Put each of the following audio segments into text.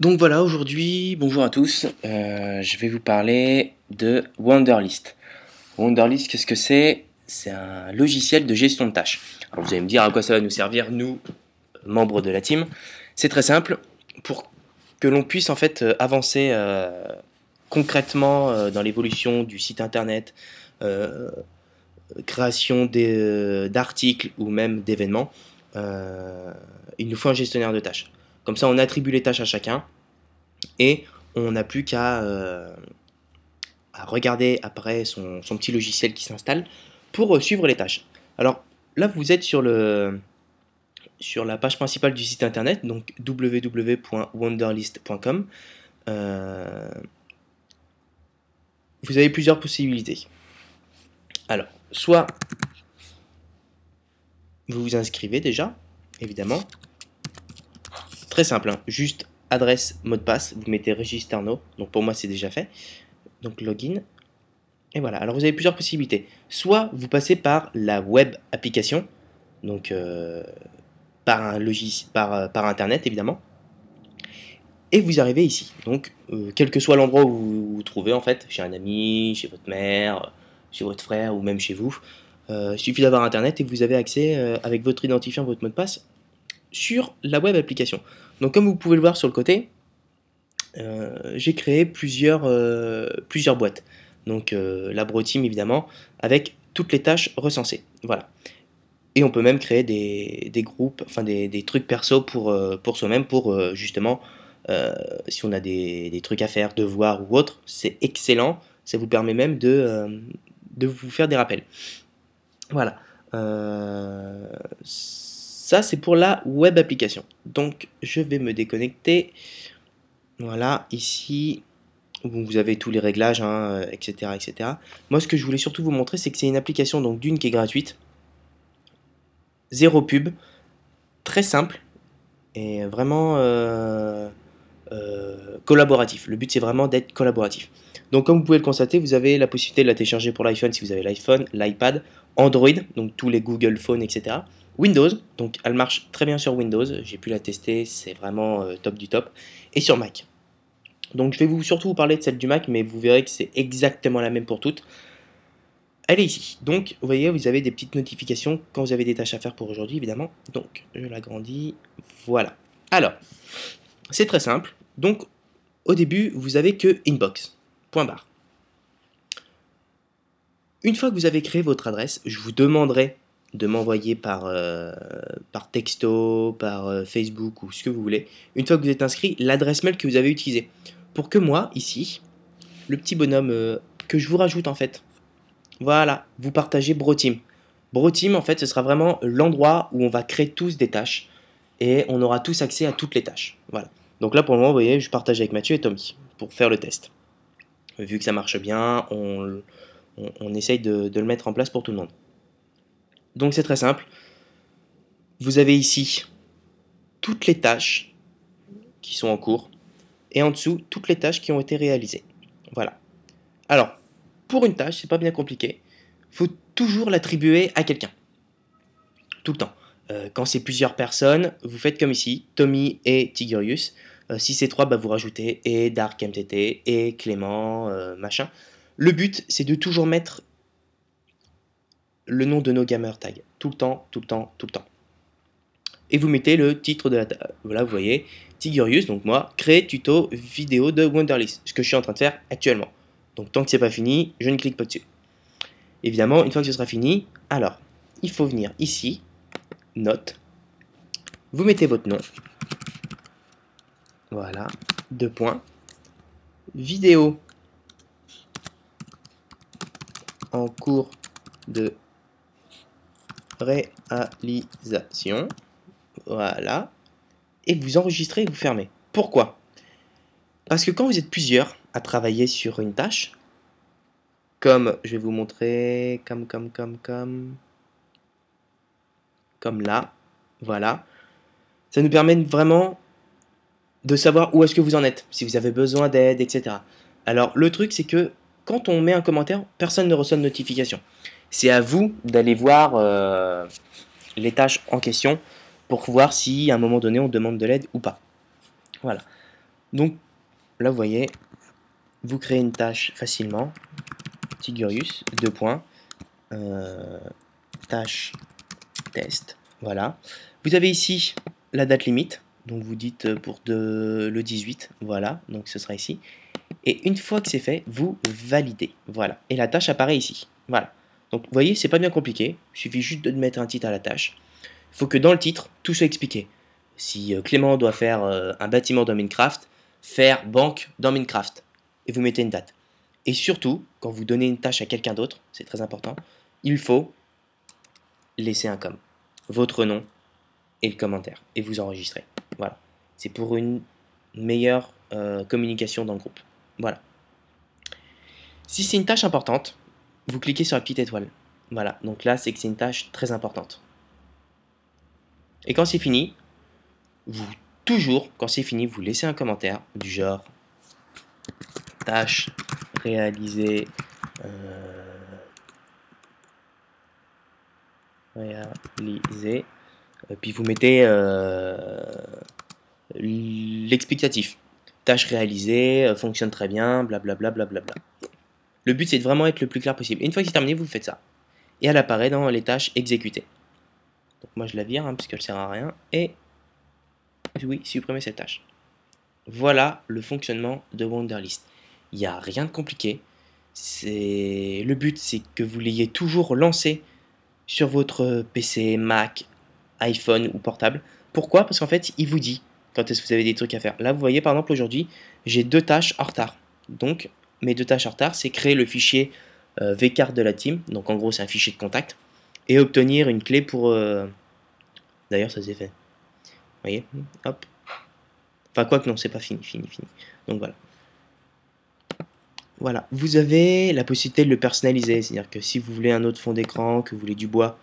Donc voilà, aujourd'hui, bonjour à tous, euh, je vais vous parler de Wonderlist. Wonderlist, qu'est-ce que c'est? C'est un logiciel de gestion de tâches. Alors vous allez me dire à quoi ça va nous servir, nous, membres de la team? C'est très simple, pour que l'on puisse en fait euh, avancer euh, concrètement dans l'évolution du site internet, création d'articles ou même d'événements, il nous faut un gestionnaire de tâches. Comme ça, on attribue les tâches à chacun et on n'a plus qu'à euh, regarder après son, petit logiciel qui s'installe pour euh, suivre les tâches. Alors là, vous êtes sur, le, sur la page principale du site internet, donc www.wonderlist.com. Euh, vous avez plusieurs possibilités. Alors, soit vous vous inscrivez déjà, évidemment, Très simple, hein. juste adresse, mot de passe, vous mettez Registerno, donc pour moi c'est déjà fait. Donc login. Et voilà, alors vous avez plusieurs possibilités. Soit vous passez par la web application, donc euh, par un par, euh, par internet évidemment. Et vous arrivez ici. Donc, euh, quel que soit l'endroit où vous vous trouvez, en fait, chez un ami, chez votre mère, chez votre frère ou même chez vous, il suffit d'avoir internet et vous avez accès avec votre identifiant, votre mot de passe sur la web application. Donc comme vous pouvez le voir sur le côté, euh, j'ai créé plusieurs, euh, plusieurs boîtes. Donc euh, la Team évidemment, avec toutes les tâches recensées. Voilà. Et on peut même créer des, groupes, enfin des, trucs perso pour, pour soi-même, pour justement, si on a des, trucs à faire, devoirs ou autre, c'est excellent. Ça vous permet même de, de vous faire des rappels. Voilà. Ça, c'est pour la web application. Donc, je vais me déconnecter. Voilà, ici, vous avez tous les réglages, etc., hein, etc. Moi, ce que je voulais surtout vous montrer, c'est que c'est une application, donc d'une qui est gratuite, zéro pub, très simple, et vraiment euh, euh, collaboratif. Le but, c'est vraiment d'être collaboratif. Donc, comme vous pouvez le constater, vous avez la possibilité de la télécharger pour l'iPhone si vous avez l'iPhone, l'iPad, Android, donc tous les Google Phone, etc. Windows, donc elle marche très bien sur Windows, j'ai pu la tester, c'est vraiment euh, top du top, et sur Mac. Donc je vais vous, surtout vous parler de celle du Mac, mais vous verrez que c'est exactement la même pour toutes. Elle est ici. Donc vous voyez, vous avez des petites notifications quand vous avez des tâches à faire pour aujourd'hui, évidemment. Donc je l'agrandis, voilà. Alors, c'est très simple. Donc au début, vous avez que inbox, point barre. Une fois que vous avez créé votre adresse, je vous demanderai de m'envoyer par, euh, par texto, par euh, Facebook ou ce que vous voulez, une fois que vous êtes inscrit, l'adresse mail que vous avez utilisée. Pour que moi, ici, le petit bonhomme euh, que je vous rajoute en fait, voilà, vous partagez BroTeam. BroTeam, en fait, ce sera vraiment l'endroit où on va créer tous des tâches et on aura tous accès à toutes les tâches. Voilà. Donc là, pour le moment, vous voyez, je partage avec Mathieu et Tommy pour faire le test. Vu que ça marche bien, on, on, essaye de le mettre en place pour tout le monde. Donc c'est très simple. Vous avez ici toutes les tâches qui sont en cours et en dessous toutes les tâches qui ont été réalisées. Voilà. Alors, pour une tâche, c'est pas bien compliqué. Faut toujours l'attribuer à quelqu'un. Tout le temps. Euh, quand c'est plusieurs personnes, vous faites comme ici, Tommy et Tigurius. Euh, si c'est trois, bah, vous rajoutez et Dark MTT et Clément, euh, machin. Le but, c'est de toujours mettre le nom de nos gamer tags. Tout le temps, tout le temps, tout le temps. Et vous mettez le titre de la tag. Voilà, vous voyez, Tigurius, donc moi, créer tuto vidéo de Wonderlist, ce que je suis en train de faire actuellement. Donc tant que c'est pas fini, je ne clique pas dessus. Évidemment, une fois que ce sera fini, alors, il faut venir ici, note, vous mettez votre nom, voilà, deux points, vidéo en cours de réalisation. Voilà. Et vous enregistrez et vous fermez. Pourquoi? Parce que quand vous êtes plusieurs à travailler sur une tâche, comme je vais vous montrer, comme, comme, comme, comme, comme là, voilà, ça nous permet vraiment de savoir où est-ce que vous en êtes, si vous avez besoin d'aide, etc. Alors le truc c'est que quand on met un commentaire, personne ne reçoit de notification. C'est à vous d'aller voir euh, les tâches en question pour voir si à un moment donné on demande de l'aide ou pas. Voilà. Donc là, vous voyez, vous créez une tâche facilement. Tigurius, deux points. Euh, tâche test. Voilà. Vous avez ici la date limite. Donc vous dites pour de, le 18. Voilà. Donc ce sera ici. Et une fois que c'est fait, vous validez. Voilà. Et la tâche apparaît ici. Voilà. Donc vous voyez, c'est pas bien compliqué. Il suffit juste de mettre un titre à la tâche. Il faut que dans le titre, tout soit expliqué. Si euh, Clément doit faire euh, un bâtiment dans Minecraft, faire banque dans Minecraft. Et vous mettez une date. Et surtout, quand vous donnez une tâche à quelqu'un d'autre, c'est très important, il faut laisser un com. Votre nom et le commentaire. Et vous enregistrez. Voilà. C'est pour une meilleure euh, communication dans le groupe. Voilà. Si c'est une tâche importante, vous cliquez sur la petite étoile. Voilà. Donc là, c'est que c'est une tâche très importante. Et quand c'est fini, vous toujours, quand c'est fini, vous laissez un commentaire du genre tâche réalisée. Euh, réalisée. puis vous mettez euh, l'explicatif. Tâche réalisée, euh, fonctionne très bien, blablabla. Bla, bla, bla, le but c'est de vraiment être le plus clair possible. Une fois que c'est terminé, vous faites ça. Et elle apparaît dans les tâches exécutées. Donc moi je la vire, hein, puisqu'elle sert à rien. Et oui, supprimer cette tâche. Voilà le fonctionnement de Wonderlist. Il n'y a rien de compliqué. Le but, c'est que vous l'ayez toujours lancé sur votre PC, Mac, iPhone ou portable. Pourquoi? Parce qu'en fait, il vous dit quand est-ce que vous avez des trucs à faire? Là, vous voyez, par exemple, aujourd'hui, j'ai deux tâches en retard. Donc, mes deux tâches en retard, c'est créer le fichier euh, vcard de la team. Donc, en gros, c'est un fichier de contact. Et obtenir une clé pour... Euh, d'ailleurs, ça s'est fait voyez? Hop. Enfin, quoi que non, c'est pas fini, fini, fini. Donc voilà. Voilà, vous avez la possibilité de le personnaliser, c'est-à-dire que si vous voulez un autre fond d'écran, que vous voulez du bois,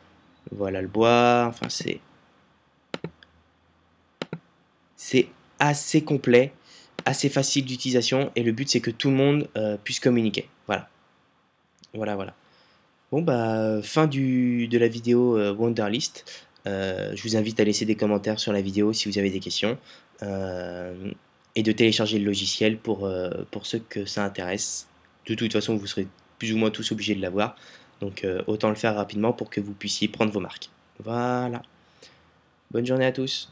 voilà le bois, enfin c'est... C'est assez complet, assez facile d'utilisation, et le but c'est que tout le monde euh, puisse communiquer. Voilà. Voilà, voilà. Bon bah, fin du, de la vidéo euh, Wonderlist. Euh, je vous invite à laisser des commentaires sur la vidéo si vous avez des questions et de télécharger le logiciel pour, pour ceux que ça intéresse. De toute façon, vous serez plus ou moins tous obligés de l'avoir. Donc autant le faire rapidement pour que vous puissiez prendre vos marques. Voilà. Bonne journée à tous.